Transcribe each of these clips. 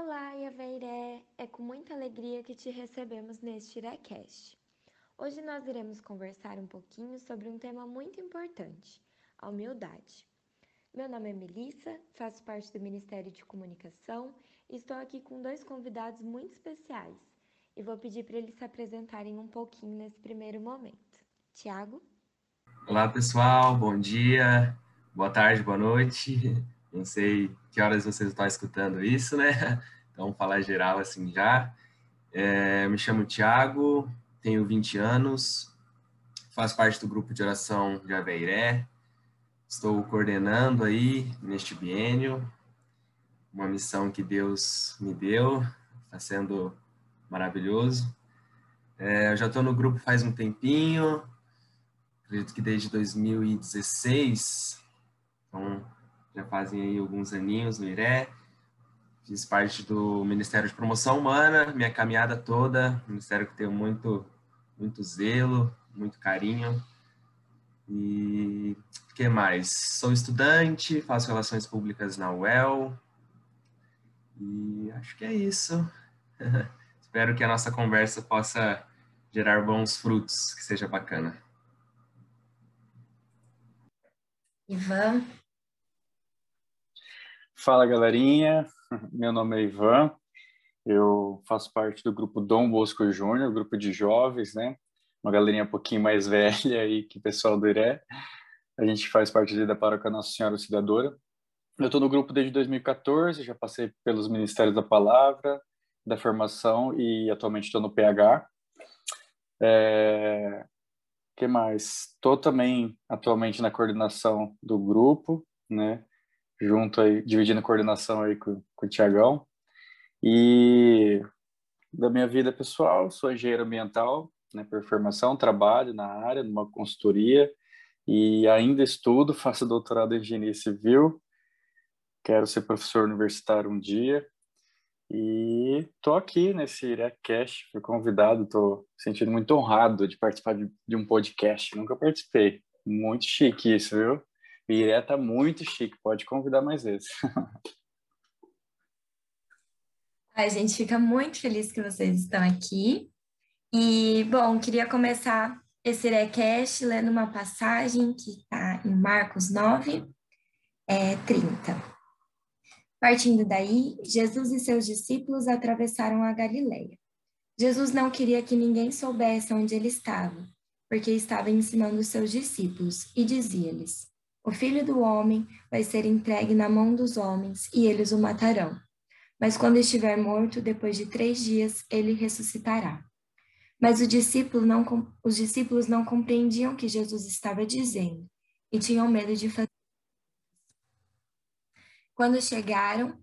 Olá, Iaveiré! É com muita alegria que te recebemos neste Irecast. Hoje nós iremos conversar um pouquinho sobre um tema muito importante, a humildade. Meu nome é Melissa, faço parte do Ministério de Comunicação e estou aqui com dois convidados muito especiais e vou pedir para eles se apresentarem um pouquinho nesse primeiro momento. Tiago? Olá, pessoal, bom dia, boa tarde, boa noite. Não sei que horas vocês estão escutando isso, né? Então, falar geral assim já. É, me chamo Tiago, tenho 20 anos, faço parte do grupo de oração de Aveiré, estou coordenando aí neste biênio, uma missão que Deus me deu, está sendo maravilhoso. É, eu já estou no grupo faz um tempinho, acredito que desde 2016, então já fazem aí alguns aninhos no IRE. Fiz parte do Ministério de Promoção Humana, minha caminhada toda, ministério que tenho muito, muito zelo, muito carinho. E o que mais? Sou estudante, faço relações públicas na UEL. E acho que é isso. Espero que a nossa conversa possa gerar bons frutos, que seja bacana. Ivan, Fala galerinha, meu nome é Ivan, eu faço parte do grupo Dom Bosco Júnior, grupo de jovens, né? Uma galerinha um pouquinho mais velha aí que o pessoal do Iré. A gente faz parte da paróquia Nossa Senhora Auxiliadora. Eu estou no grupo desde 2014, já passei pelos Ministérios da Palavra, da Formação e atualmente estou no PH. É... que mais? Estou também atualmente na coordenação do grupo, né? Junto aí, dividindo coordenação aí com, com o Tiagão. E da minha vida pessoal, sou engenheiro ambiental, né, por formação, trabalho na área, numa consultoria, e ainda estudo, faço doutorado em engenharia civil, quero ser professor universitário um dia, e tô aqui nesse IRECast, fui convidado, tô sentindo muito honrado de participar de, de um podcast, nunca participei, muito chique isso, viu? Piré tá muito chique, pode convidar mais vezes. A gente fica muito feliz que vocês estão aqui. E, bom, queria começar esse recast lendo uma passagem que está em Marcos 9, é, 30. Partindo daí, Jesus e seus discípulos atravessaram a Galileia. Jesus não queria que ninguém soubesse onde ele estava, porque estava ensinando seus discípulos, e dizia-lhes: o filho do homem vai ser entregue na mão dos homens e eles o matarão. Mas quando estiver morto, depois de três dias, ele ressuscitará. Mas discípulo não, os discípulos não compreendiam o que Jesus estava dizendo e tinham medo de fazer. Quando chegaram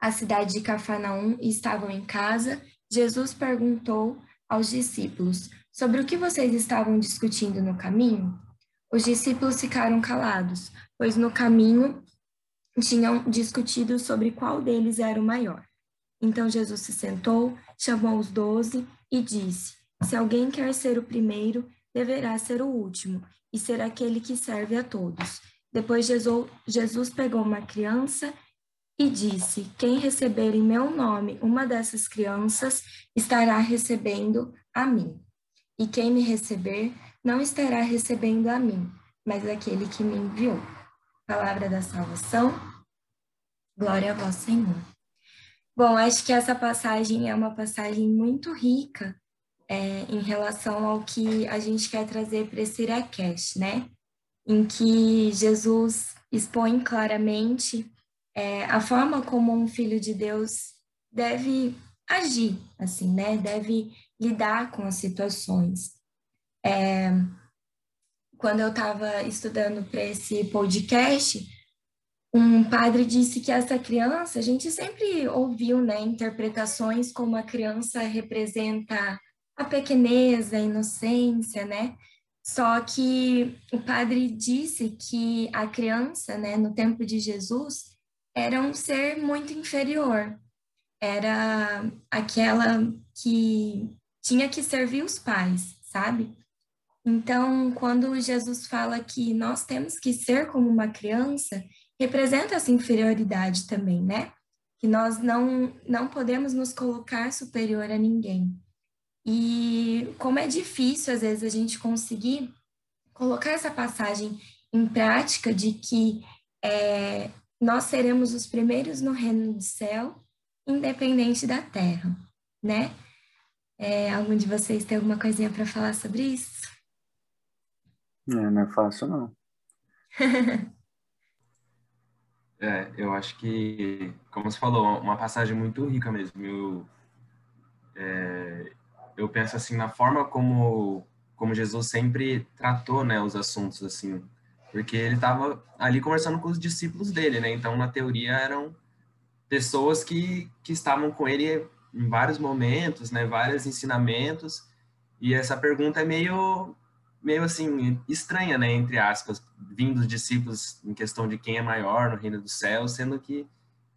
à cidade de Cafarnaum e estavam em casa, Jesus perguntou aos discípulos: Sobre o que vocês estavam discutindo no caminho? Os discípulos ficaram calados, pois no caminho tinham discutido sobre qual deles era o maior. Então Jesus se sentou, chamou os doze e disse: Se alguém quer ser o primeiro, deverá ser o último e ser aquele que serve a todos. Depois Jesus pegou uma criança e disse: Quem receber em meu nome uma dessas crianças estará recebendo a mim. E quem me receber não estará recebendo a mim, mas aquele que me enviou. Palavra da salvação. Glória a vós, Senhor. Bom, acho que essa passagem é uma passagem muito rica é, em relação ao que a gente quer trazer para esse Iraquest, né? Em que Jesus expõe claramente é, a forma como um filho de Deus deve agir, assim, né? Deve lidar com as situações. É, quando eu estava estudando para esse podcast, um padre disse que essa criança, a gente sempre ouviu, né, interpretações como a criança representa a pequeneza, a inocência, né? Só que o padre disse que a criança, né, no tempo de Jesus, era um ser muito inferior. Era aquela que tinha que servir os pais, sabe? Então, quando Jesus fala que nós temos que ser como uma criança, representa essa inferioridade também, né? que nós não, não podemos nos colocar superior a ninguém. E como é difícil, às vezes, a gente conseguir colocar essa passagem em prática de que é, nós seremos os primeiros no reino do céu, independente da terra, né? É, algum de vocês tem alguma coisinha para falar sobre isso? É, não é fácil, não. é, eu acho que, como você falou, uma passagem muito rica mesmo. Eu, é, eu penso assim na forma como como Jesus sempre tratou, né, os assuntos assim, porque ele estava ali conversando com os discípulos dele, né? Então, na teoria eram pessoas que que estavam com ele em vários momentos, né, vários ensinamentos. E essa pergunta é meio meio assim estranha, né, entre aspas, vindo dos discípulos em questão de quem é maior no reino do céu, sendo que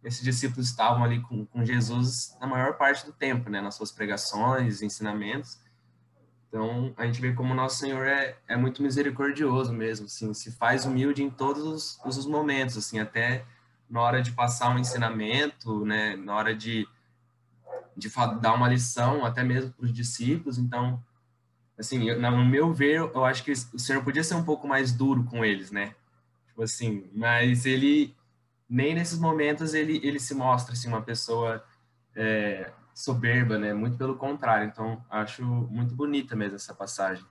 esses discípulos estavam ali com, com Jesus na maior parte do tempo, né, nas suas pregações, ensinamentos. Então, a gente vê como o nosso Senhor é, é muito misericordioso mesmo, assim, se faz humilde em todos os, os momentos, assim, até na hora de passar um ensinamento, né, na hora de, de dar uma lição, até mesmo para os discípulos. Então, assim, eu, no meu ver, eu acho que o Senhor podia ser um pouco mais duro com eles, né? Tipo assim, mas ele nem nesses momentos ele ele se mostra assim uma pessoa é, soberba, né? Muito pelo contrário. Então, acho muito bonita mesmo essa passagem.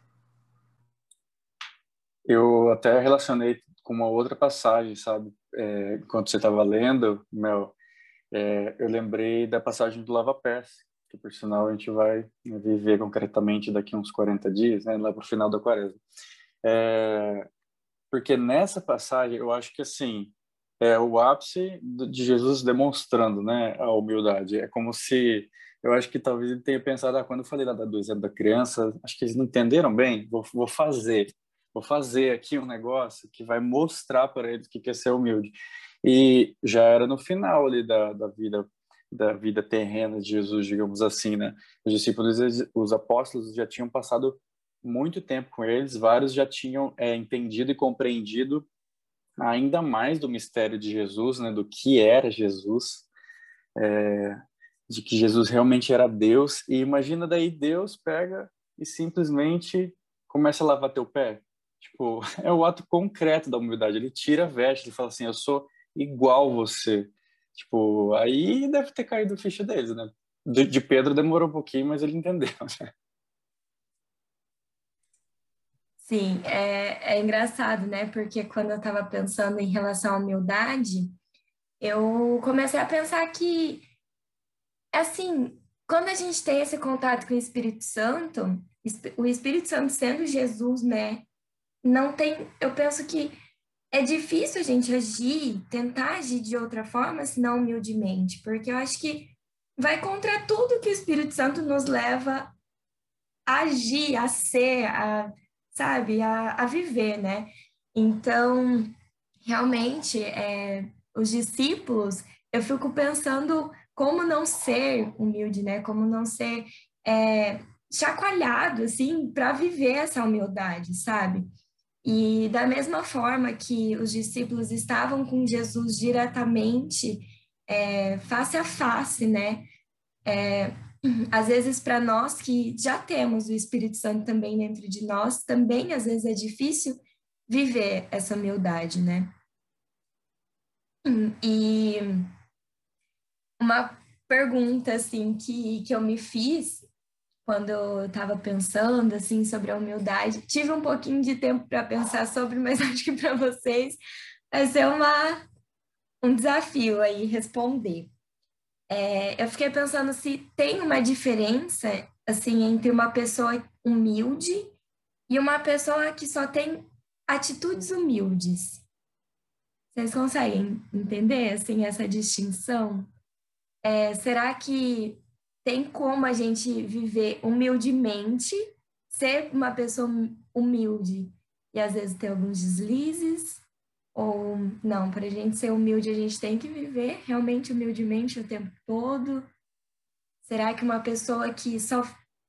Eu até relacionei com uma outra passagem, sabe? É, você estava lendo, Mel, é, eu lembrei da passagem do Lava Pés, que por sinal a gente vai viver concretamente daqui uns 40 dias, né? Lá para o final da quaresma. É, porque nessa passagem, eu acho que assim, é o ápice de Jesus demonstrando, né, a humildade. É como se eu acho que talvez ele tenha pensado, ah, quando eu falei lá do exemplo da criança, acho que eles não entenderam bem, vou, vou fazer, vou fazer aqui um negócio que vai mostrar para eles que é ser humilde. E já era no final ali da, da vida da vida terrena de Jesus, digamos assim, né? Os discípulos, os apóstolos já tinham passado muito tempo com eles, vários já tinham é, entendido e compreendido ainda mais do mistério de Jesus, né, do que era Jesus, é, de que Jesus realmente era Deus. E imagina daí Deus pega e simplesmente começa a lavar teu pé. Tipo, é o ato concreto da humildade. Ele tira a veste, ele fala assim: "Eu sou igual você". Tipo, aí deve ter caído o ficha deles, né? De, de Pedro demorou um pouquinho, mas ele entendeu. Né? Sim, é, é engraçado, né? Porque quando eu estava pensando em relação à humildade, eu comecei a pensar que, assim, quando a gente tem esse contato com o Espírito Santo, o Espírito Santo sendo Jesus, né? Não tem. Eu penso que é difícil a gente agir, tentar agir de outra forma, senão humildemente, porque eu acho que vai contra tudo que o Espírito Santo nos leva a agir, a ser, a sabe, a, a viver, né? Então, realmente, é, os discípulos, eu fico pensando como não ser humilde, né? Como não ser é, chacoalhado, assim, para viver essa humildade, sabe? E da mesma forma que os discípulos estavam com Jesus diretamente, é, face a face, né? É, às vezes para nós que já temos o Espírito Santo também dentro de nós, também às vezes é difícil viver essa humildade, né? E uma pergunta assim que, que eu me fiz quando eu estava pensando assim sobre a humildade, tive um pouquinho de tempo para pensar sobre, mas acho que para vocês vai ser uma um desafio aí responder. É, eu fiquei pensando se tem uma diferença assim entre uma pessoa humilde e uma pessoa que só tem atitudes humildes. Vocês conseguem entender assim essa distinção? É, será que tem como a gente viver humildemente, ser uma pessoa humilde e às vezes ter alguns deslizes? Ou não, para a gente ser humilde, a gente tem que viver realmente humildemente o tempo todo? Será que uma pessoa que só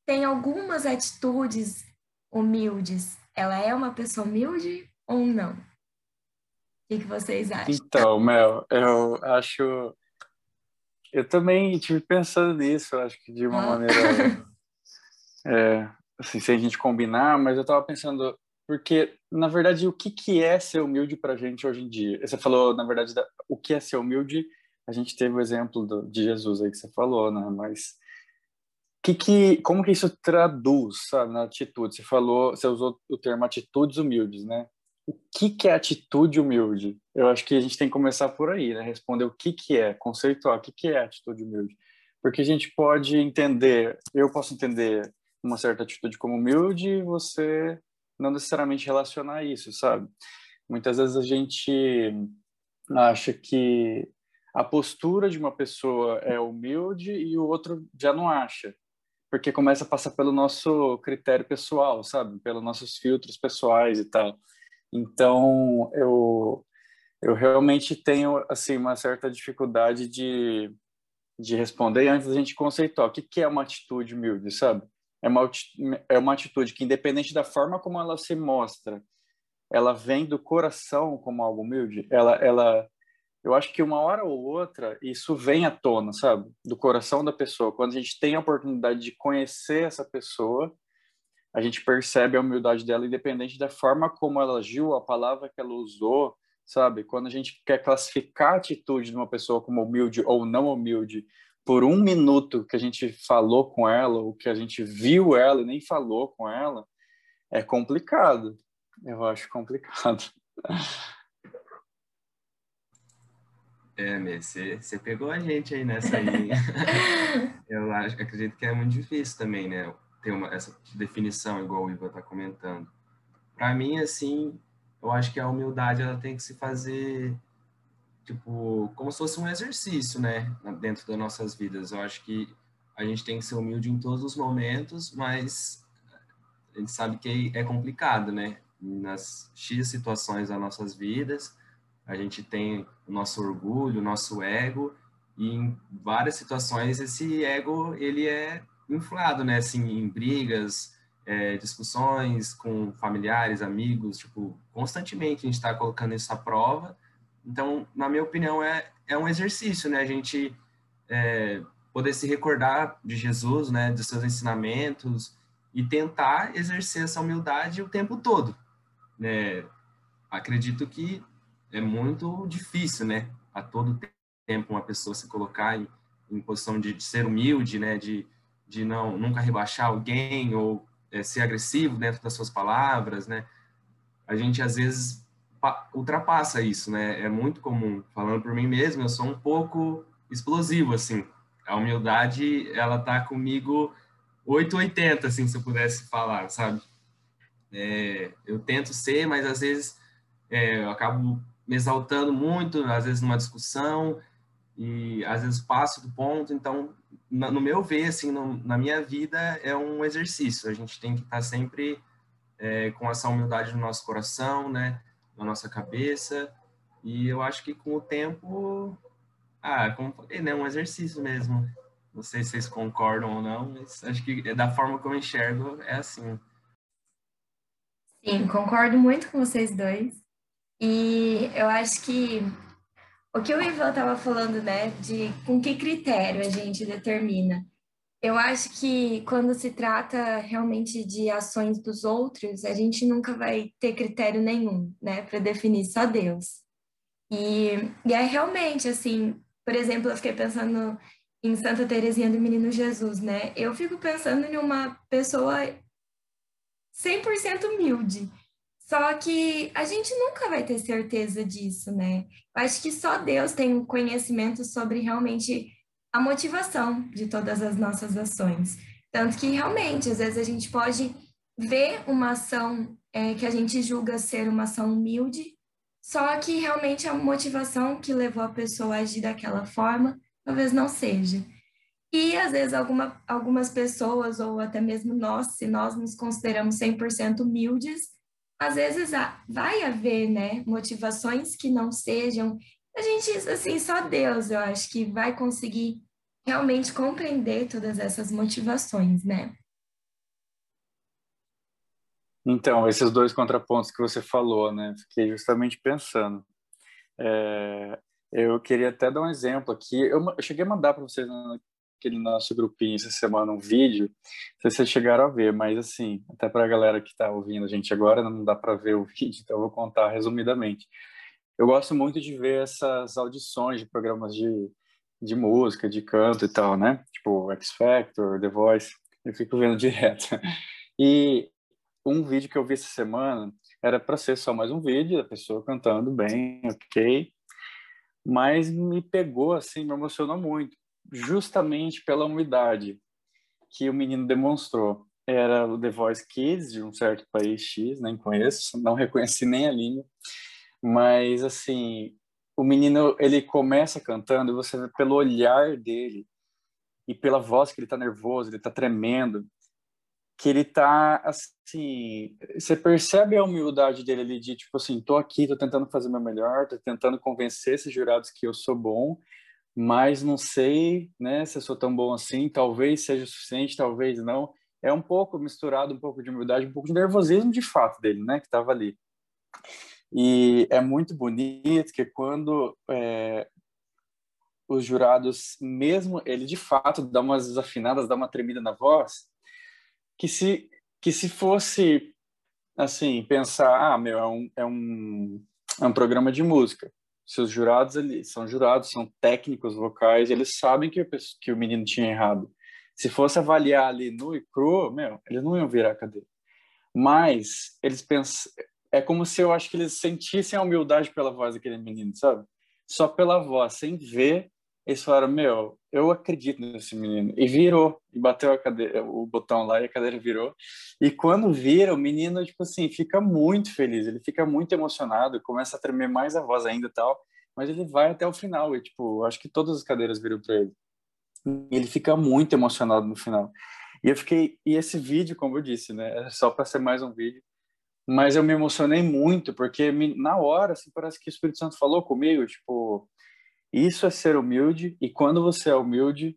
tem algumas atitudes humildes, ela é uma pessoa humilde ou não? O que, que vocês acham? Então, Mel, eu acho Eu também tive pensando nisso, acho que de uma ah. maneira. É, assim, sem a gente combinar, mas eu estava pensando, porque, na verdade, o que, que é ser humilde para a gente hoje em dia? Você falou, na verdade, da, o que é ser humilde, a gente teve o exemplo do, de Jesus aí que você falou, né? Mas que que, como que isso traduz, sabe, na atitude? Você falou, você usou o termo atitudes humildes, né? O que que é atitude humilde? Eu acho que a gente tem que começar por aí, né? Responder o que que é, conceituar o que que é atitude humilde. Porque a gente pode entender, eu posso entender uma certa atitude como humilde e você não necessariamente relacionar isso, sabe? Muitas vezes a gente acha que a postura de uma pessoa é humilde e o outro já não acha porque começa a passar pelo nosso critério pessoal, sabe? Pelos nossos filtros pessoais e tal. Então, eu eu realmente tenho assim uma certa dificuldade de de responder antes da gente conceituar o que que é uma atitude humilde, sabe? É uma é uma atitude que independente da forma como ela se mostra, ela vem do coração como algo humilde. Ela ela eu acho que uma hora ou outra isso vem à tona, sabe? Do coração da pessoa. Quando a gente tem a oportunidade de conhecer essa pessoa, a gente percebe a humildade dela, independente da forma como ela agiu, a palavra que ela usou, sabe? Quando a gente quer classificar a atitude de uma pessoa como humilde ou não humilde, por um minuto que a gente falou com ela, ou que a gente viu ela e nem falou com ela, é complicado. Eu acho complicado. É, Messi, você pegou a gente aí nessa aí. eu acho, acredito que é muito difícil também, né? Ter uma, essa definição, igual o Ivan está comentando. Para mim, assim, eu acho que a humildade ela tem que se fazer, tipo, como se fosse um exercício, né? Dentro das nossas vidas. Eu acho que a gente tem que ser humilde em todos os momentos, mas a gente sabe que é complicado, né? Nas X situações das nossas vidas a gente tem o nosso orgulho, o nosso ego, e em várias situações esse ego ele é inflado, né? Assim, em brigas, é, discussões com familiares, amigos, tipo, constantemente a gente está colocando isso à prova. Então, na minha opinião, é, é um exercício, né? A gente é, poder se recordar de Jesus, né? Dos seus ensinamentos e tentar exercer essa humildade o tempo todo, né? Acredito que é muito difícil, né? A todo tempo uma pessoa se colocar em, em posição de, de, ser humilde, né? De, de não nunca rebaixar alguém ou é, ser agressivo dentro das suas palavras, né? A gente às vezes ultrapassa isso, né? É muito comum. Falando por mim mesmo, eu sou um pouco explosivo, assim. A humildade, ela tá comigo 880, assim, se eu pudesse falar, sabe? É, eu tento ser, mas às vezes é, eu acabo me exaltando muito, às vezes numa discussão, e às vezes passo do ponto. Então, no meu ver, assim, no, na minha vida, é um exercício. A gente tem que estar sempre é, com essa humildade no nosso coração, né, na nossa cabeça. E eu acho que com o tempo, ah, como falei, né, um exercício mesmo. Não sei se vocês concordam ou não, mas acho que é da forma como eu enxergo é assim. Sim, concordo muito com vocês dois. E eu acho que o que o Ivan estava falando, né, de com que critério a gente determina. Eu acho que quando se trata realmente de ações dos outros, a gente nunca vai ter critério nenhum, né, para definir só Deus. E, e é realmente assim, por exemplo, eu fiquei pensando em Santa Teresinha do Menino Jesus, né? Eu fico pensando em uma pessoa 100% humilde só que a gente nunca vai ter certeza disso, né? Eu acho que só Deus tem o conhecimento sobre realmente a motivação de todas as nossas ações. Tanto que realmente, às vezes, a gente pode ver uma ação é, que a gente julga ser uma ação humilde, só que realmente a motivação que levou a pessoa a agir daquela forma talvez não seja. E às vezes alguma, algumas pessoas, ou até mesmo nós, se nós nos consideramos 100% humildes, às vezes vai haver, né, motivações que não sejam. A gente, assim, só Deus, eu acho que vai conseguir realmente compreender todas essas motivações, né? Então, esses dois contrapontos que você falou, né? Fiquei justamente pensando. É, Eu queria até dar um exemplo aqui. Eu, eu cheguei a mandar para vocês naquele nosso grupinho essa semana um vídeo. Não sei se vocês chegaram a ver, mas assim, até para a galera que está ouvindo a gente agora, não dá para ver o vídeo, então eu vou contar resumidamente. Eu gosto muito de ver essas audições de programas de, de música, de canto e tal, né? Tipo X Factor, The Voice. Eu fico vendo direto. E um vídeo que eu vi essa semana era para ser só mais um vídeo da pessoa cantando bem, ok, mas me pegou assim, me emocionou muito, justamente pela umidade que o menino demonstrou. Era o The Voice Kids de um certo país X, nem conheço, não reconheci nem a língua, mas assim, o menino ele começa cantando e você vê pelo olhar dele e pela voz que ele está nervoso, ele está tremendo, que ele tá assim, você percebe a humildade dele ali de tipo assim, tô aqui, tô tentando fazer o meu melhor, tô tentando convencer esses jurados que eu sou bom, mas não sei, né, se eu sou tão bom assim, talvez seja o suficiente, talvez não. É um pouco misturado, um pouco de humildade, um pouco de nervosismo de fato dele, né, que tava ali. E é muito bonito que quando é, os jurados, mesmo ele de fato dá umas desafinadas, dá uma tremida na voz, que se que se fosse assim pensar ah meu é um é um, é um programa de música seus jurados ali são jurados são técnicos vocais eles sabem que o, que o menino tinha errado. Se fosse avaliar ali nu e cru meu eles não iam virar a cadeira. Mas eles pensam é como se eu acho que eles sentissem a humildade pela voz daquele menino sabe? Só pela voz sem ver eles falaram, meu, eu acredito nesse menino. E virou, e bateu cadeira, o botão lá e a cadeira virou. E quando vira, o menino, tipo assim, fica muito feliz, ele fica muito emocionado, começa a tremer mais a voz ainda e tal, mas ele vai até o final, e tipo, acho que todas as cadeiras viram para ele. E ele fica muito emocionado no final. E eu fiquei, e esse vídeo, como eu disse, né, é só para ser mais um vídeo, mas eu me emocionei muito, porque na hora, assim, parece que o Espírito Santo falou comigo, tipo, isso é ser humilde, e quando você é humilde,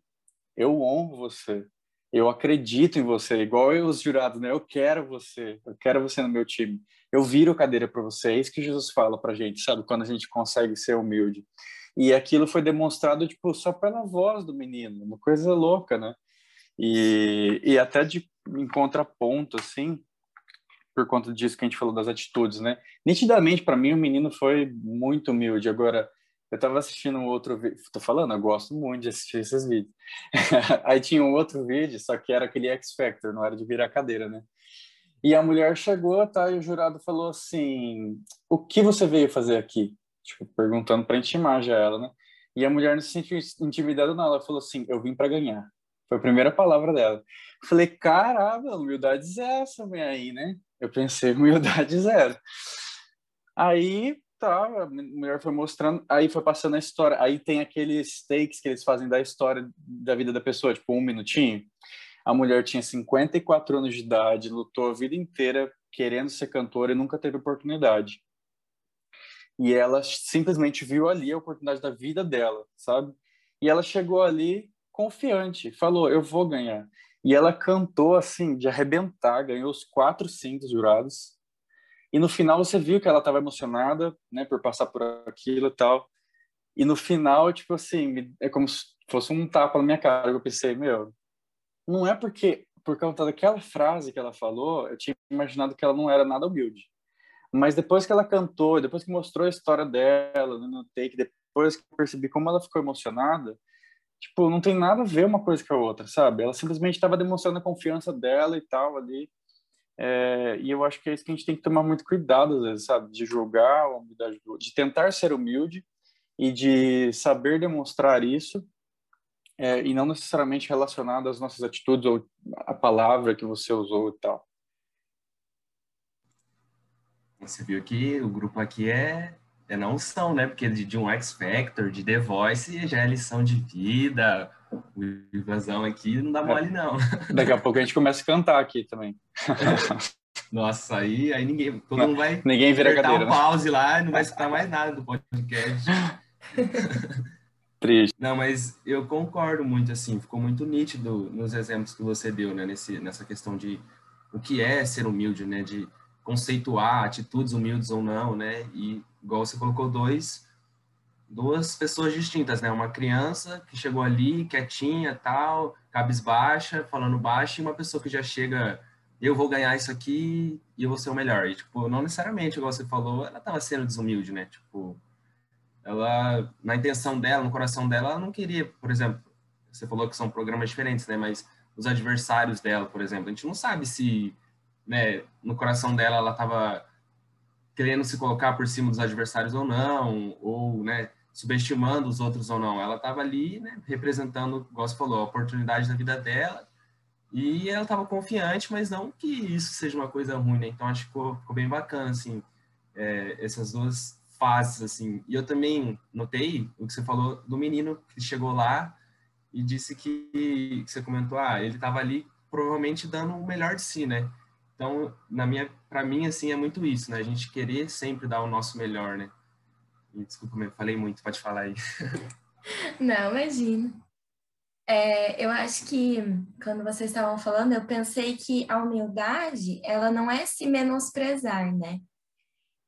eu honro você. Eu acredito em você, igual eu, os jurados, né? Eu quero você, eu quero você no meu time. Eu viro cadeira para você. É isso que Jesus fala para gente, sabe? Quando a gente consegue ser humilde. E aquilo foi demonstrado, tipo, só pela voz do menino, uma coisa louca, né? E, e até de, em contraponto, assim, por conta disso que a gente falou das atitudes, né? Nitidamente, para mim, o menino foi muito humilde. Agora, eu tava assistindo um outro vídeo, tô falando, eu gosto muito de assistir esses vídeos. Aí tinha um outro vídeo, só que era aquele X Factor, não era de virar cadeira, né? E a mulher chegou, tá, e o jurado falou assim: "O que você veio fazer aqui?" Tipo, perguntando para intimar já ela, né? E a mulher não se sentiu intimidada não, ela falou assim: "Eu vim para ganhar". Foi a primeira palavra dela. falei: "Caramba, humildade zero essa aí, né?" Eu pensei: "Humildade zero". Aí tá, a mulher foi mostrando, aí foi passando a história, aí tem aqueles takes que eles fazem da história da vida da pessoa, tipo um minutinho. A mulher tinha 54 anos de idade, lutou a vida inteira querendo ser cantora e nunca teve oportunidade. E ela simplesmente viu ali a oportunidade da vida dela, sabe? E ela chegou ali confiante, falou: Eu vou ganhar. E ela cantou assim, de arrebentar, ganhou os quatro cintos jurados e no final você viu que ela estava emocionada, né, por passar por aquilo e tal. E no final, tipo assim, é como se fosse um tapa na minha cara. Eu pensei, meu, não é porque por causa daquela frase que ela falou, eu tinha imaginado que ela não era nada humilde. Mas depois que ela cantou, depois que mostrou a história dela no take, depois que eu percebi como ela ficou emocionada, tipo, não tem nada a ver uma coisa com a outra, sabe? Ela simplesmente estava demonstrando a confiança dela e tal ali. É, e eu acho que é isso que a gente tem que tomar muito cuidado, vezes, sabe? De julgar a humildade do de tentar ser humilde e de saber demonstrar isso, é, e não necessariamente relacionado às nossas atitudes ou à palavra que você usou e tal. Você viu que o grupo aqui é, é na unção, né? Porque de, de um X Factor, de The Voice, já é lição de vida, o invasão aqui não dá mole, não. Daqui a pouco a gente começa a cantar aqui também. Nossa, aí, aí ninguém, todo mundo vai ninguém vira cadeira, um né? pause lá e não vai escutar mais nada do podcast. Triste. Não, mas eu concordo muito, assim, ficou muito nítido nos exemplos que você deu, né, nesse, nessa questão de o que é ser humilde, né, de conceituar atitudes humildes ou não, né, e igual você colocou dois duas pessoas distintas, né? Uma criança que chegou ali quietinha, tal, cabisbaixa, falando baixo, e uma pessoa que já chega, eu vou ganhar isso aqui e eu vou ser o melhor. E, tipo, não necessariamente, igual você falou, ela estava sendo desumilde, né? Tipo, ela, na intenção dela, no coração dela, ela não queria, por exemplo, você falou que são programas diferentes, né? Mas os adversários dela, por exemplo, a gente não sabe se, né, no coração dela ela estava querendo se colocar por cima dos adversários ou não, ou, né, subestimando os outros ou não. Ela estava ali, né, representando, como você falou, a oportunidade da vida dela, e ela estava confiante, mas não que isso seja uma coisa ruim, né? Então acho que ficou, ficou bem bacana, assim, é, essas duas fases, assim. E eu também notei o que você falou do menino que chegou lá e disse que, que você comentou, ah, ele estava ali provavelmente dando o melhor de si, né? Então, na minha, para mim, assim, é muito isso, né? A gente querer sempre dar o nosso melhor, né? E, desculpa, eu falei muito, pode falar aí. Não, imagina. É, eu acho que quando vocês estavam falando, eu pensei que a humildade, ela não é se menosprezar, né?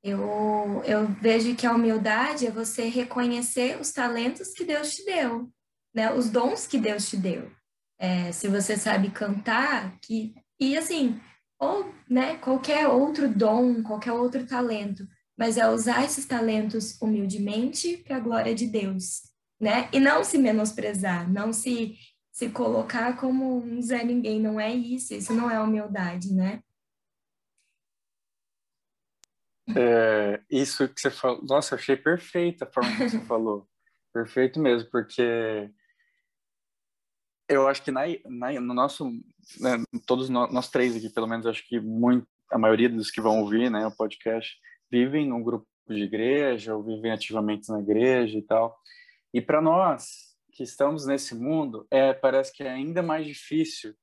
Eu, eu vejo que a humildade é você reconhecer os talentos que Deus te deu, né? Os dons que Deus te deu. É, se você sabe cantar, que e assim, ou né, qualquer outro dom, qualquer outro talento, mas é usar esses talentos humildemente para a glória de Deus, né? E não se menosprezar, não se se colocar como um Zé Ninguém, não é isso, isso não é humildade, né? É, isso que você falou, nossa, achei perfeita a forma que você falou, perfeito mesmo, porque eu acho que na, na, no nosso, né, todos nós, nós, três aqui, pelo menos, acho que muito, a maioria dos que vão ouvir né, o podcast vivem num grupo de igreja ou vivem ativamente na igreja e tal. E para nós que estamos nesse mundo, é, parece que é ainda mais difícil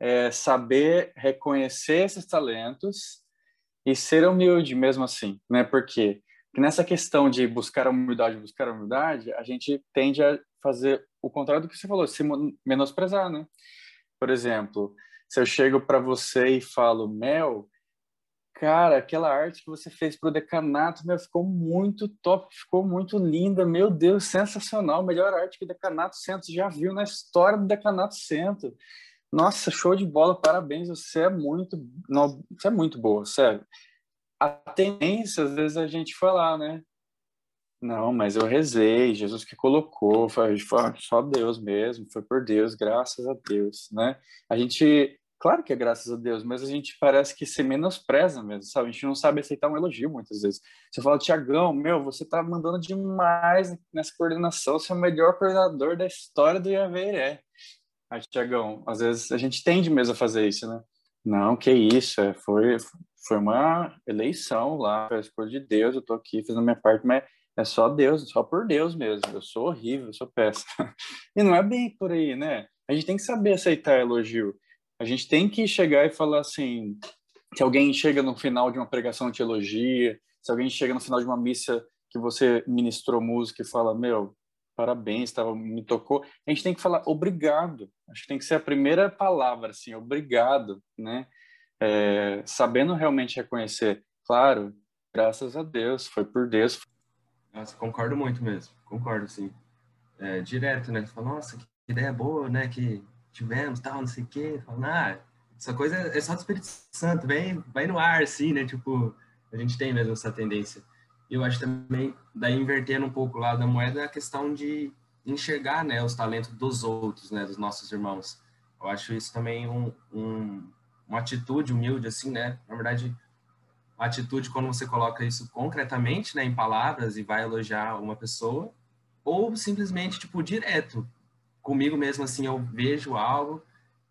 é, saber reconhecer esses talentos e ser humilde mesmo assim, né? Porque nessa questão de buscar a humildade, buscar a humildade, a gente tende a fazer o contrário do que você falou, se menosprezar, né? Por exemplo, se eu chego para você e falo, Mel, cara, aquela arte que você fez pro decanato, meu, ficou muito top, ficou muito linda, meu Deus, sensacional, melhor arte que o decanato Centro já viu na história do decanato Centro. Nossa, show de bola, parabéns, você é muito, você é muito boa, sério. A tendência, às vezes, é a gente falar, né? Não, mas eu rezei, Jesus que colocou, foi, foi só Deus mesmo, foi por Deus, graças a Deus, né? A gente, claro que é graças a Deus, mas a gente parece que se menospreza mesmo, sabe? A gente não sabe aceitar um elogio muitas vezes. Você fala, Tiagão, meu, você tá mandando demais nessa coordenação, você é o melhor coordenador da história do Iaveré. Aí, Tiagão, às vezes a gente tende mesmo a fazer isso, né? Não, que isso, é, foi, foi uma eleição lá, foi a escolha de Deus, eu tô aqui fazendo minha parte, mas é só Deus, só por Deus mesmo. Eu sou horrível, eu sou péssimo. E não é bem por aí, né? A gente tem que saber aceitar elogio. A gente tem que chegar e falar assim: se alguém chega no final de uma pregação de elogia, se alguém chega no final de uma missa que você ministrou música e fala, meu, parabéns, tava, me tocou. A gente tem que falar obrigado. Acho que tem que ser a primeira palavra, assim, obrigado, né? É, sabendo realmente reconhecer, claro, graças a Deus, foi por Deus, nossa, concordo muito mesmo, concordo, sim. É, direto, né? Fala, nossa, que ideia boa, né? Que tivemos, tal, não sei o quê. Fala, ah, essa coisa é só do Espírito Santo, vem, vai no ar, assim, né? Tipo, a gente tem mesmo essa tendência. Eu acho também, daí invertendo um pouco lado da moeda, a questão de enxergar, né, os talentos dos outros, né, dos nossos irmãos. Eu acho isso também um, um, uma atitude humilde, assim, né? Na verdade, atitude quando você coloca isso concretamente, né, em palavras e vai elogiar uma pessoa, ou simplesmente, tipo, direto. Comigo mesmo, assim, eu vejo algo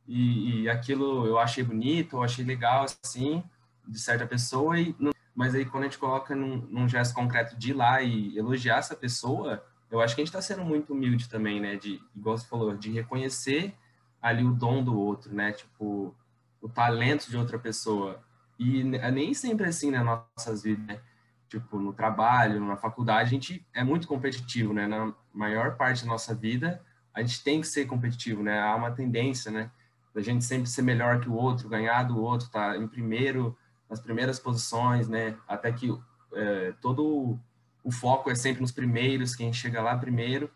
e, e aquilo eu achei bonito, eu achei legal, assim, de certa pessoa, e não, mas aí quando a gente coloca num, num, gesto concreto de ir lá e elogiar essa pessoa, eu acho que a gente está sendo muito humilde também, né, de, igual você falou, de reconhecer ali o dom do outro, né, tipo, o talento de outra pessoa. E é nem sempre assim nas nossas vidas, né? Tipo, no trabalho, na faculdade, a gente é muito competitivo, né? Na maior parte da nossa vida, a gente tem que ser competitivo, né? Há uma tendência, né? Da gente sempre ser melhor que o outro, ganhar do outro, tá em primeiro, nas primeiras posições, né? Até que é, todo o foco é sempre nos primeiros, quem chega lá primeiro.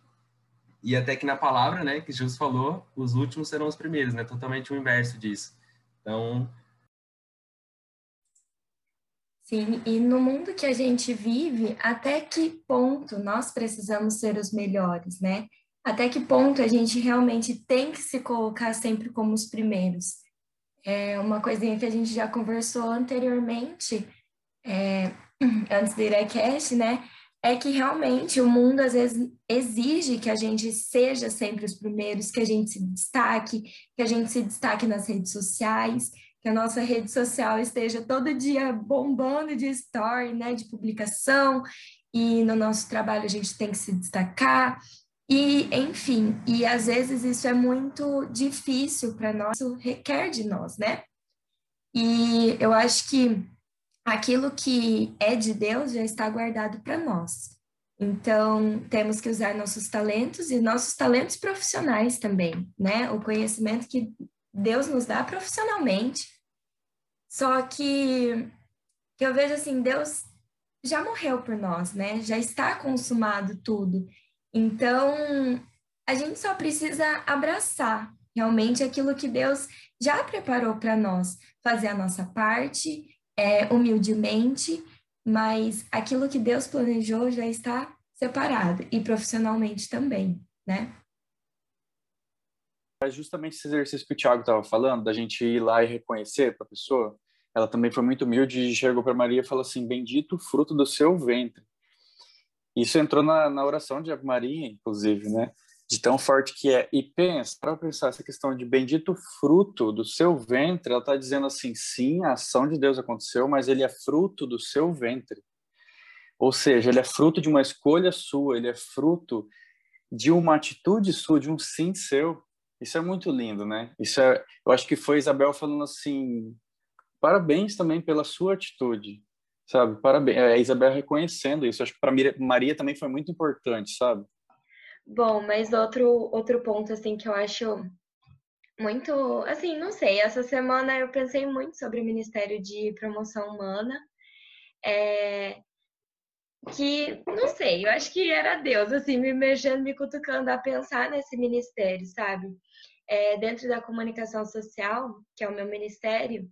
E até que na palavra, né, que Jesus falou, os últimos serão os primeiros, né? Totalmente o inverso disso. Então, Sim, e no mundo que a gente vive, até que ponto nós precisamos ser os melhores, né? Até que ponto a gente realmente tem que se colocar sempre como os primeiros? É uma coisinha que a gente já conversou anteriormente, é, antes do IRECast, né? É que realmente o mundo às vezes exige que a gente seja sempre os primeiros, que a gente se destaque, que a gente se destaque nas redes sociais que a nossa rede social esteja todo dia bombando de story, né, de publicação, e no nosso trabalho a gente tem que se destacar, e enfim, e às vezes isso é muito difícil para nós, isso requer de nós, né? E eu acho que aquilo que é de Deus já está guardado para nós. Então, temos que usar nossos talentos e nossos talentos profissionais também, né? O conhecimento que Deus nos dá profissionalmente. Só que, eu vejo assim, Deus já morreu por nós, né? Já está consumado tudo. Então, a gente só precisa abraçar realmente aquilo que Deus já preparou para nós, fazer a nossa parte, é, humildemente, mas aquilo que Deus planejou já está separado e profissionalmente também, né? É justamente esse exercício que o Thiago estava falando, da gente ir lá e reconhecer para a pessoa. Ela também foi muito humilde e chegou para Maria e falou assim: Bendito o fruto do seu ventre. Isso entrou na, na oração de Maria, inclusive, né? De tão forte que é. E pensa, para pensar essa questão de bendito fruto do seu ventre, ela está dizendo assim: sim, a ação de Deus aconteceu, mas ele é fruto do seu ventre. Ou seja, ele é fruto de uma escolha sua, ele é fruto de uma atitude sua, de um sim seu. Isso é muito lindo, né? Isso é, eu acho que foi Isabel falando assim, parabéns também pela sua atitude, sabe? Parabéns. É a Isabel reconhecendo isso. Acho que para Maria também foi muito importante, sabe? Bom, mas outro outro ponto assim que eu acho muito, assim, não sei, essa semana eu pensei muito sobre o Ministério de Promoção Humana. É, que, não sei, eu acho que era Deus, assim, me mexendo, me cutucando a pensar nesse ministério, sabe? É, dentro da comunicação social, que é o meu ministério,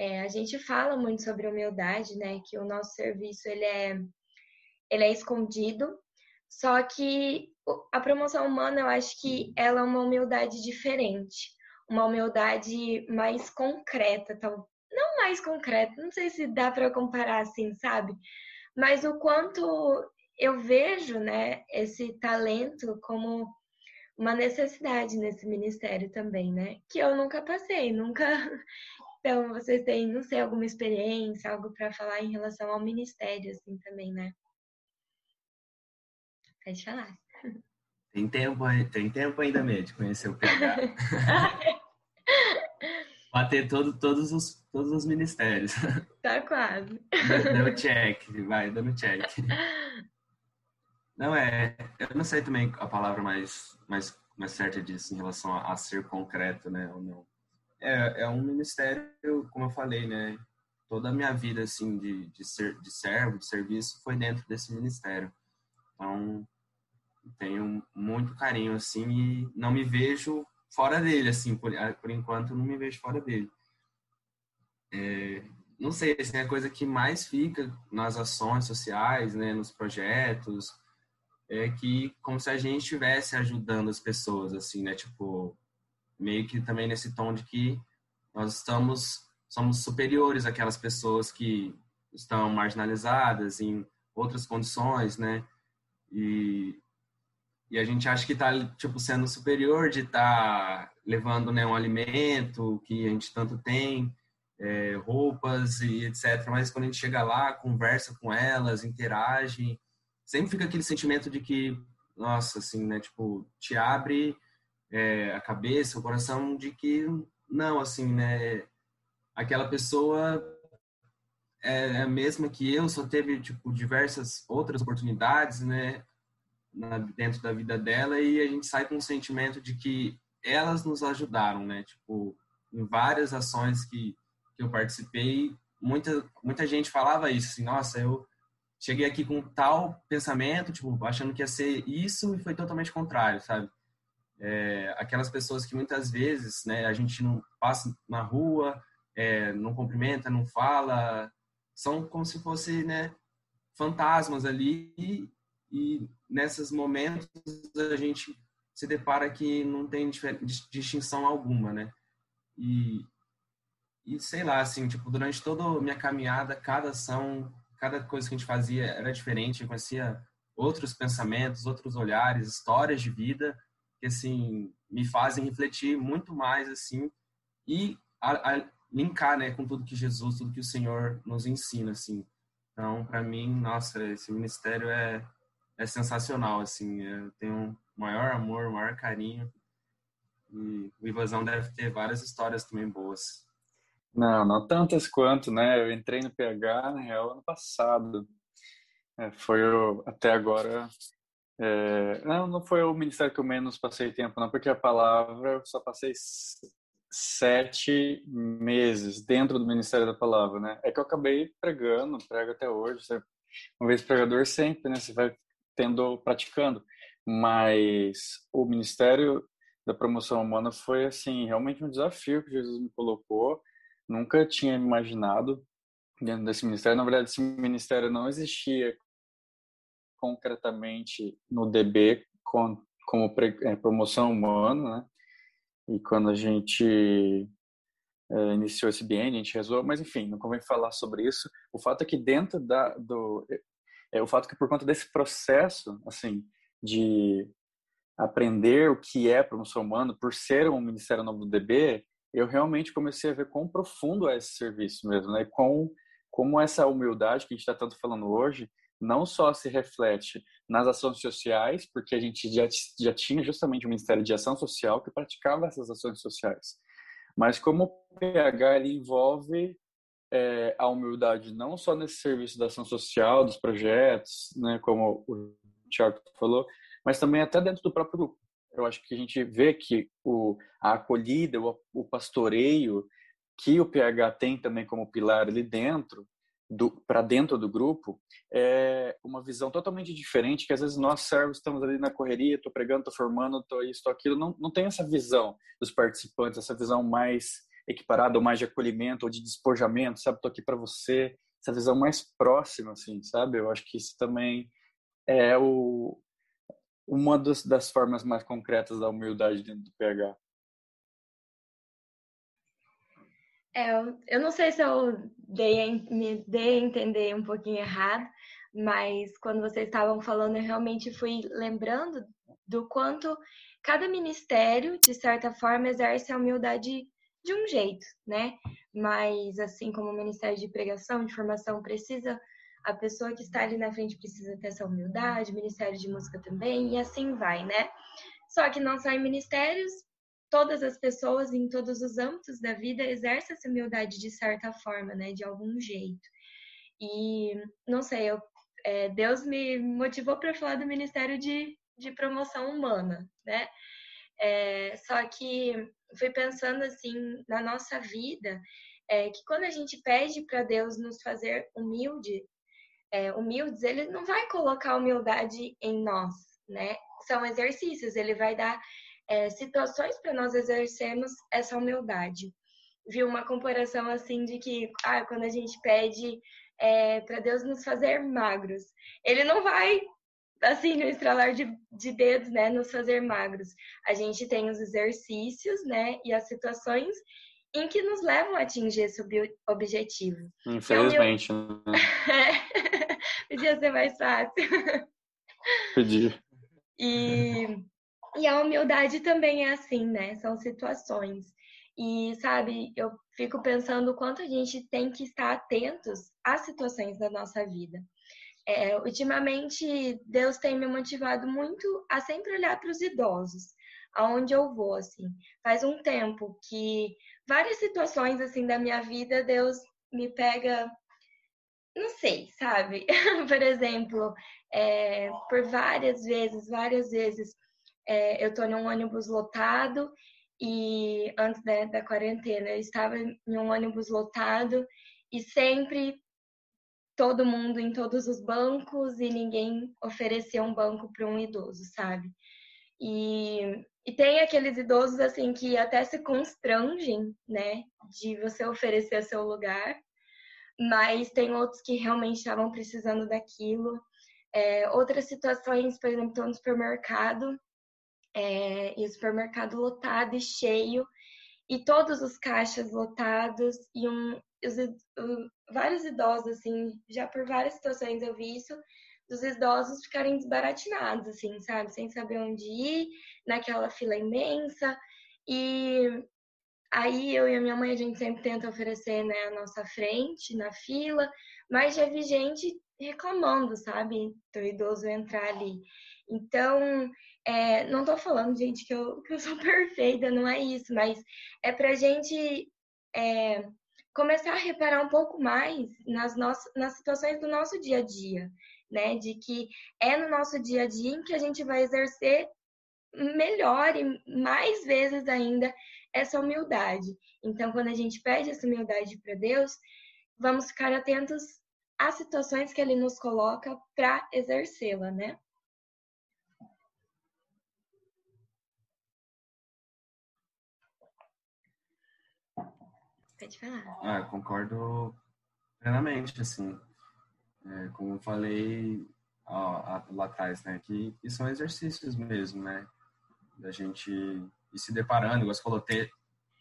é, a gente fala muito sobre humildade, né? Que o nosso serviço, ele é, ele é escondido, só que a promoção humana, eu acho que ela é uma humildade diferente, uma humildade mais concreta, tal, não mais concreta, não sei se dá para comparar assim, sabe? mas o quanto eu vejo, né, esse talento como uma necessidade nesse ministério também, né? Que eu nunca passei, nunca. Então, vocês têm, não sei, alguma experiência, algo para falar em relação ao ministério, assim, também, né? Pode falar. Tem tempo, tem tempo ainda mesmo de conhecer o PH. Bater todo, todos, os, todos os ministérios. Tá quase. Dando check, vai, dando check. Não, é. Eu não sei também a palavra mais, mais, mais certa disso em relação a, a ser concreto, né? Ou não. É, é um ministério, como eu falei, né? Toda a minha vida, assim, de, de, ser, de servo, de serviço, foi dentro desse ministério. Então, tenho muito carinho, assim, e não me vejo fora dele, assim, por, por enquanto não me vejo fora dele. É, não sei, assim, é a coisa que mais fica nas ações sociais, né, nos projetos, é que como se a gente estivesse ajudando as pessoas, assim, né, tipo, meio que também nesse tom de que nós estamos, somos superiores àquelas pessoas que estão marginalizadas em outras condições, né, e e a gente acha que está tipo sendo superior de estar tá levando né um alimento que a gente tanto tem é, roupas e etc mas quando a gente chega lá conversa com elas interage sempre fica aquele sentimento de que nossa assim né tipo te abre é, a cabeça o coração de que não assim né aquela pessoa é a mesma que eu só teve tipo diversas outras oportunidades né na, dentro da vida dela e a gente sai com o sentimento de que elas nos ajudaram, né? Tipo, em várias ações que, que eu participei, muita, muita gente falava isso, assim, nossa, eu, cheguei aqui com tal pensamento, tipo, achando que ia ser isso e foi totalmente contrário, sabe? É, aquelas pessoas que muitas vezes, né, a gente não passa na rua, é, não cumprimenta, não fala, são como se fosse, né, fantasmas ali e, e nesses momentos a gente se depara que não tem distinção alguma, né? E, e sei lá, assim, tipo, durante toda a minha caminhada, cada ação, cada coisa que a gente fazia era diferente, eu conhecia outros pensamentos, outros olhares, histórias de vida que, assim, me fazem refletir muito mais, assim, e a, a linkar, né, com tudo que Jesus, tudo que o Senhor nos ensina, assim. Então, para mim, nossa, esse ministério é, é sensacional, assim, eu tenho maior amor, maior carinho. E o Ivazão deve ter várias histórias também boas. Não, não tantas quanto, né? Eu entrei no PH, na real, ano passado. É, foi o, até agora. É, não, não foi o ministério que eu menos passei tempo, não, porque a palavra eu só passei sete meses dentro do Ministério da Palavra, né? É que eu acabei pregando, prego até hoje. Uma vez pregador sempre, né? Você vai tendo, praticando mas o Ministério da Promoção Humana foi assim realmente um desafio que Jesus me colocou. Nunca tinha imaginado dentro desse ministério. Na verdade, esse ministério não existia concretamente no DB com, como é, promoção humana, né? E quando a gente é, iniciou esse biênio, a gente rezou, mas enfim, não convém falar sobre isso. O fato é que dentro da do é, é o fato que por conta desse processo, assim, de aprender o que é promoção humana, por ser um Ministério Novo do DB, eu realmente comecei a ver quão profundo é esse serviço mesmo, né? Com como essa humildade que a gente está tanto falando hoje não só se reflete nas ações sociais, porque a gente já, já tinha justamente o Ministério de Ação Social que praticava essas ações sociais, mas como o PH ele envolve é, a humildade não só nesse serviço da ação social, dos projetos, né, como o Tiago falou, mas também até dentro do próprio grupo. Eu acho que a gente vê que o, a acolhida, o, o pastoreio que o PH tem também como pilar ali dentro, para dentro do grupo, é uma visão totalmente diferente, que às vezes nós servos estamos ali na correria, estou pregando, estou formando, estou isso, estou aquilo, não, não tem essa visão dos participantes, essa visão mais equiparada, ou mais de acolhimento, ou de despojamento, sabe, estou aqui para você, essa visão mais próxima, assim, sabe? Eu acho que isso também é o, uma das, das formas mais concretas da humildade dentro do PH. É, eu não sei se eu dei, me dei a entender um pouquinho errado, mas quando vocês estavam falando, eu realmente fui lembrando do quanto cada ministério, de certa forma, exerce a humildade de um jeito, né? Mas assim como o Ministério de Pregação, de Formação, precisa a pessoa que está ali na frente precisa ter essa humildade, Ministério de Música também, e assim vai, né? Só que não só em ministérios, todas as pessoas em todos os âmbitos da vida exercem essa humildade de certa forma, né? De algum jeito. E não sei, eu, é, Deus me motivou para falar do Ministério de, de Promoção Humana, né? É, só que fui pensando assim na nossa vida, é, que quando a gente pede para Deus nos fazer humilde, é, humildes, ele não vai colocar humildade em nós, né? São exercícios, ele vai dar é, situações para nós exercermos essa humildade. Vi uma comparação assim de que ah, quando a gente pede é, para Deus nos fazer magros, ele não vai assim, no estralar de, de, dedos, né, nos fazer magros. A gente tem os exercícios, né, e as situações em que nos levam a atingir esse objetivo. Infelizmente, então, né? Podia ser mais fácil. Podia. E, e a humildade também é assim, né? São situações. E, sabe, eu fico pensando o quanto a gente tem que estar atentos às situações da nossa vida. É, ultimamente, Deus tem me motivado muito a sempre olhar para os idosos, aonde eu vou, assim. Faz um tempo que várias situações, assim, da minha vida, Deus me pega não sei, sabe? Por exemplo, é, por várias vezes, várias vezes, é, eu tô num ônibus lotado e antes né, da quarentena eu estava em um ônibus lotado e sempre todo mundo em todos os bancos e ninguém oferecer um banco para um idoso, sabe? E, e tem aqueles idosos assim que até se constrangem, né, de você oferecer seu lugar, mas tem outros que realmente estavam precisando daquilo. É, outras situações, por exemplo, estou no supermercado é, e o supermercado lotado e cheio e todos os caixas lotados e um, os, vários idosos, assim, já por várias situações eu vi isso, dos idosos ficarem desbaratinados, assim, sabe? Sem saber onde ir, naquela fila imensa. E aí eu e a minha mãe, a gente sempre tenta oferecer, né, a nossa frente na fila, mas já vi gente reclamando, sabe? Do idoso entrar ali. Então, é, não tô falando, gente, que eu, que eu sou perfeita, não é isso, mas é pra gente é, começar a reparar um pouco mais nas, nossas, nas situações do nosso dia a dia, né? De que é no nosso dia a dia em que a gente vai exercer melhor e mais vezes ainda essa humildade. Então, quando a gente pede essa humildade para Deus, vamos ficar atentos às situações que Ele nos coloca para exercê-la, né? Pode falar. Ah, concordo plenamente, assim. É, como eu falei ó, lá atrás, né? Que, que são exercícios mesmo, né? Da gente ir se deparando, igual você falou, ter,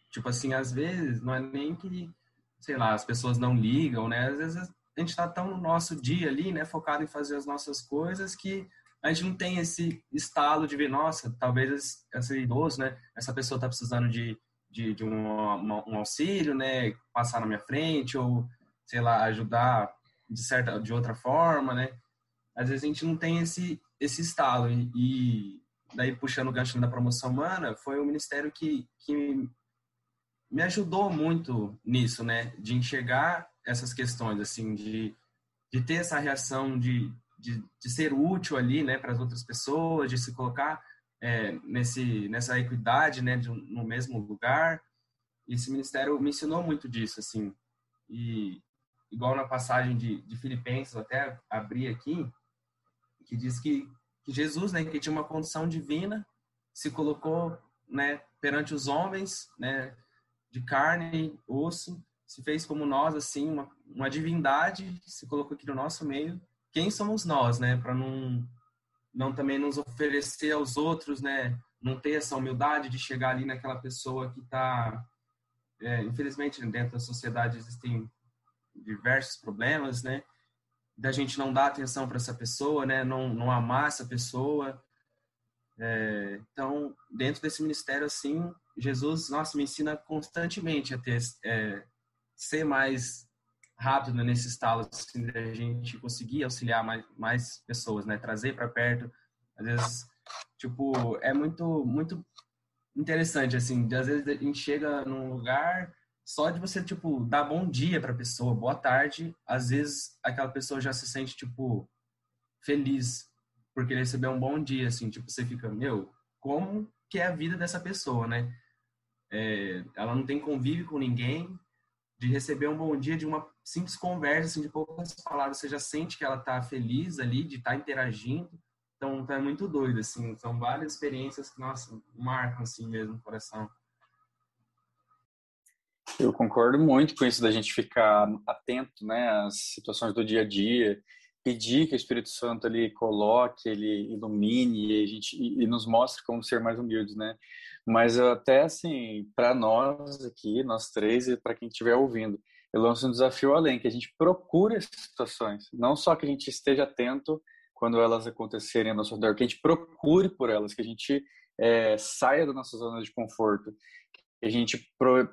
tipo assim, às vezes não é nem que, sei lá, as pessoas não ligam, né? Às vezes a gente tá tão no nosso dia ali, né? Focado em fazer as nossas coisas que a gente não tem esse estalo de ver, nossa, talvez esse idoso, né? Essa pessoa tá precisando de de, de um, um auxílio, né, passar na minha frente ou, sei lá, ajudar de certa, de outra forma, né? Às vezes a gente não tem esse esse estalo e, e daí puxando o gancho da promoção humana, foi o ministério que que me ajudou muito nisso, né, de enxergar essas questões assim, de de ter essa reação de, de, de ser útil ali, né, para as outras pessoas, de se colocar é, nesse, nessa equidade, né, de, no mesmo lugar. Esse ministério me ensinou muito disso, assim. E igual na passagem de, de Filipenses, até abri aqui, que diz que, que Jesus, né, que tinha uma condição divina, se colocou, né, perante os homens, né, de carne osso, se fez como nós, assim, uma, uma divindade, se colocou aqui no nosso meio. Quem somos nós, né, para não não também nos oferecer aos outros, né? Não ter essa humildade de chegar ali naquela pessoa que está, é, infelizmente, dentro da sociedade existem diversos problemas, né? Da gente não dar atenção para essa pessoa, né? Não, não amar essa pessoa. É, então, dentro desse ministério, assim, Jesus, nossa, me ensina constantemente a ter, é, ser mais rápido né, nesse estalo assim, da gente conseguir auxiliar mais, mais pessoas, né? Trazer para perto. Às vezes, tipo, é muito, muito interessante, assim. Às vezes a gente chega num lugar só de você, tipo, dar bom dia para a pessoa, boa tarde. Às vezes aquela pessoa já se sente, tipo, feliz porque recebeu um bom dia, assim. Tipo, você fica, meu, como que é a vida dessa pessoa, né? É, ela não tem convívio com ninguém, de receber um bom dia de uma simples conversa, assim, de poucas palavras, você já sente que ela está feliz ali, de estar tá interagindo. Então, tá muito doido, assim. São várias experiências que, nossa, marcam, assim, mesmo o coração. Eu concordo muito com isso da gente ficar atento, né, às situações do dia a dia, pedir que o Espírito Santo ele coloque, ele ilumine e a gente e nos mostre como ser mais humildes, né? Mas até assim, para nós aqui, nós três e para quem estiver ouvindo, eu lanço um desafio além, que a gente procure essas situações, não só que a gente esteja atento quando elas acontecerem ao nosso redor, que a gente procure por elas, que a gente é, saia da nossa zona de conforto, que a gente,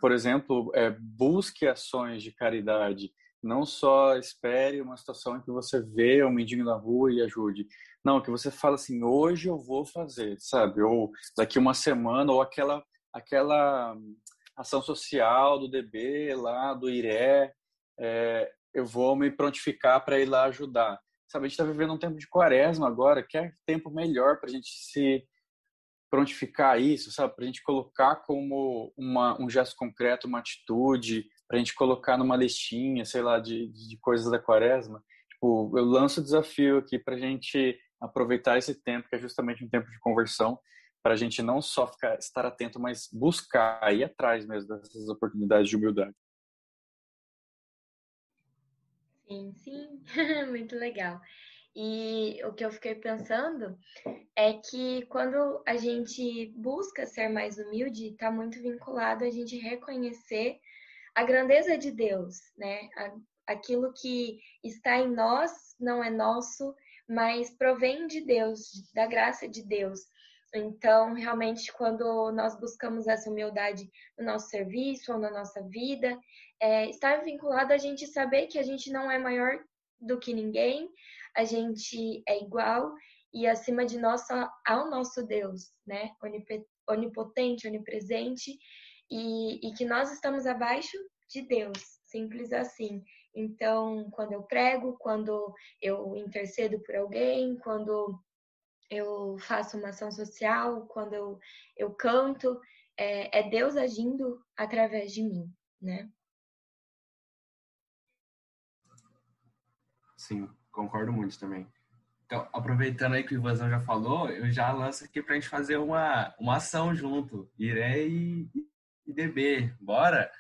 por exemplo, é, busque ações de caridade, não só espere uma situação em que você vê um mendigo na rua e ajude. Não, que você fala assim, hoje eu vou fazer, sabe? Ou daqui uma semana, ou aquela, aquela ação social do DB lá, do IRE, é, eu vou me prontificar para ir lá ajudar. Sabe, a gente está vivendo um tempo de quaresma agora, que é tempo melhor para a gente se prontificar isso, sabe? Para a gente colocar como uma, um gesto concreto, uma atitude, para a gente colocar numa listinha, sei lá, de, de coisas da quaresma. Tipo, eu lanço o desafio aqui para a gente aproveitar esse tempo, que é justamente um tempo de conversão, para a gente não só ficar, estar atento, mas buscar, ir atrás mesmo dessas oportunidades de humildade. Sim, sim, muito legal. E o que eu fiquei pensando é que quando a gente busca ser mais humilde, está muito vinculado a gente reconhecer a grandeza de Deus, né? Aquilo que está em nós não é nosso, mas provém de Deus, da graça de Deus. Então, realmente, quando nós buscamos essa humildade no nosso serviço ou na nossa vida, é, vinculado a gente saber que a gente não é maior do que ninguém, a gente é igual e acima de nós há o nosso Deus, né? Onipotente, onipresente, e, e que nós estamos abaixo de Deus, simples assim. Então, quando eu prego, quando eu intercedo por alguém, quando eu faço uma ação social, quando eu, eu canto, é, é Deus agindo através de mim, né? Sim, concordo muito também. Então, aproveitando aí que o Ivanzão já falou, eu já lanço aqui para a gente fazer uma, uma ação junto. Iré e, e DB. Bora?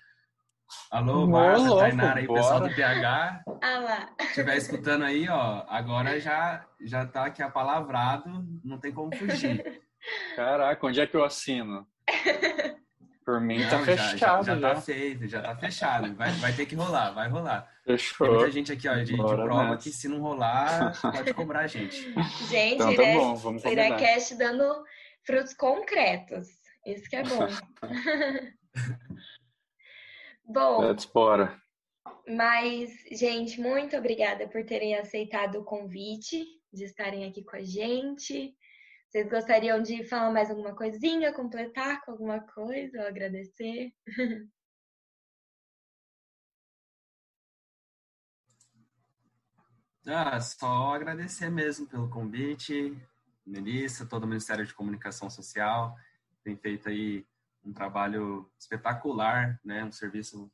Alô, Marcia, Tainara aí, pessoal do PH. Ah lá. Se estiver escutando aí, ó, agora já, já tá aqui apalavrado, não tem como fugir. Caraca, onde é que eu assino? Por mim tá não, tá fechado. Já, já, já, tá feito, já tá fechado. Vai, vai ter que rolar, vai rolar. Fechou. Tem muita gente aqui, ó, de, de prova nessa. que se não rolar, pode cobrar a gente. Gente, então, tá bom, vamos Irecast dando frutos concretos. Isso que é bom. bom. Let's bora. Mas, gente, muito obrigada por terem aceitado o convite de estarem aqui com a gente. Vocês gostariam de falar mais alguma coisinha, completar com alguma coisa ou agradecer? Ah, só agradecer mesmo pelo convite, Melissa, todo o Ministério de Comunicação Social, tem feito aí um trabalho espetacular, né? Um serviço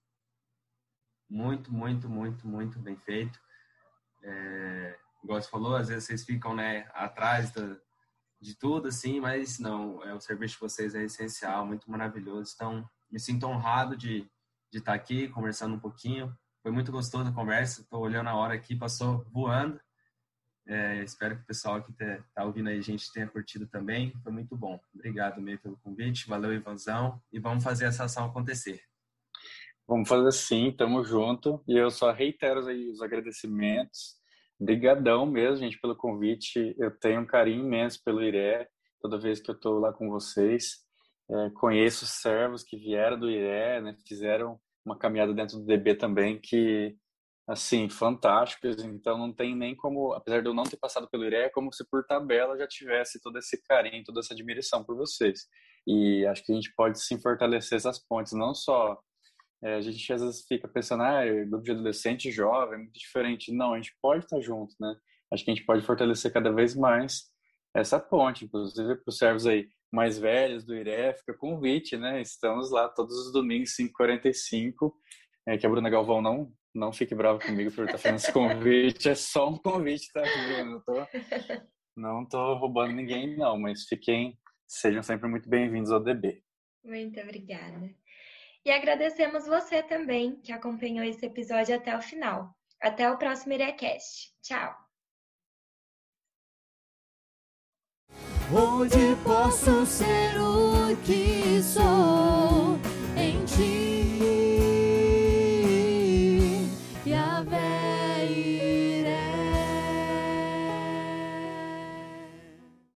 muito, muito, muito, muito bem feito. É, igual você falou, às vezes vocês ficam, né, atrás da, de tudo, assim, mas não, é, o serviço de vocês é essencial, muito maravilhoso. Então, me sinto honrado de, de estar aqui conversando um pouquinho. Foi muito gostoso a conversa, estou olhando a hora aqui, passou voando. É, espero que o pessoal que está ouvindo aí a gente tenha curtido também. Foi muito bom. Obrigado meio pelo convite. Valeu, Ivanzão. E vamos fazer essa ação acontecer. Vamos fazer sim, tamo junto. E eu só reitero os agradecimentos Obrigadão mesmo, gente, pelo convite. Eu tenho um carinho imenso pelo IRE, toda vez que eu estou lá com vocês. É, conheço servos que vieram do IRE, né, fizeram uma caminhada dentro do DB também, que, assim, fantásticos. Então, não tem nem como, apesar de eu não ter passado pelo IRE, é como se por tabela já tivesse todo esse carinho, toda essa admiração por vocês. E acho que a gente pode sim fortalecer essas pontes, não só é, a gente às vezes fica pensando, ah, grupo de adolescente jovem é muito diferente. Não, a gente pode estar junto, né? Acho que a gente pode fortalecer cada vez mais essa ponte, inclusive para os servos aí mais velhos do IRE, fica convite, né? Estamos lá todos os domingos, 5h45. É, que a Bruna Galvão não, não fique brava comigo por estar fazendo esse convite. É só um convite, tá? Não tô, não tô roubando ninguém, não, mas fiquem, sejam sempre muito bem-vindos ao DB. Muito obrigada. E agradecemos você também que acompanhou esse episódio até o final. Até o próximo Irecast. Tchau! Onde posso ser o que sou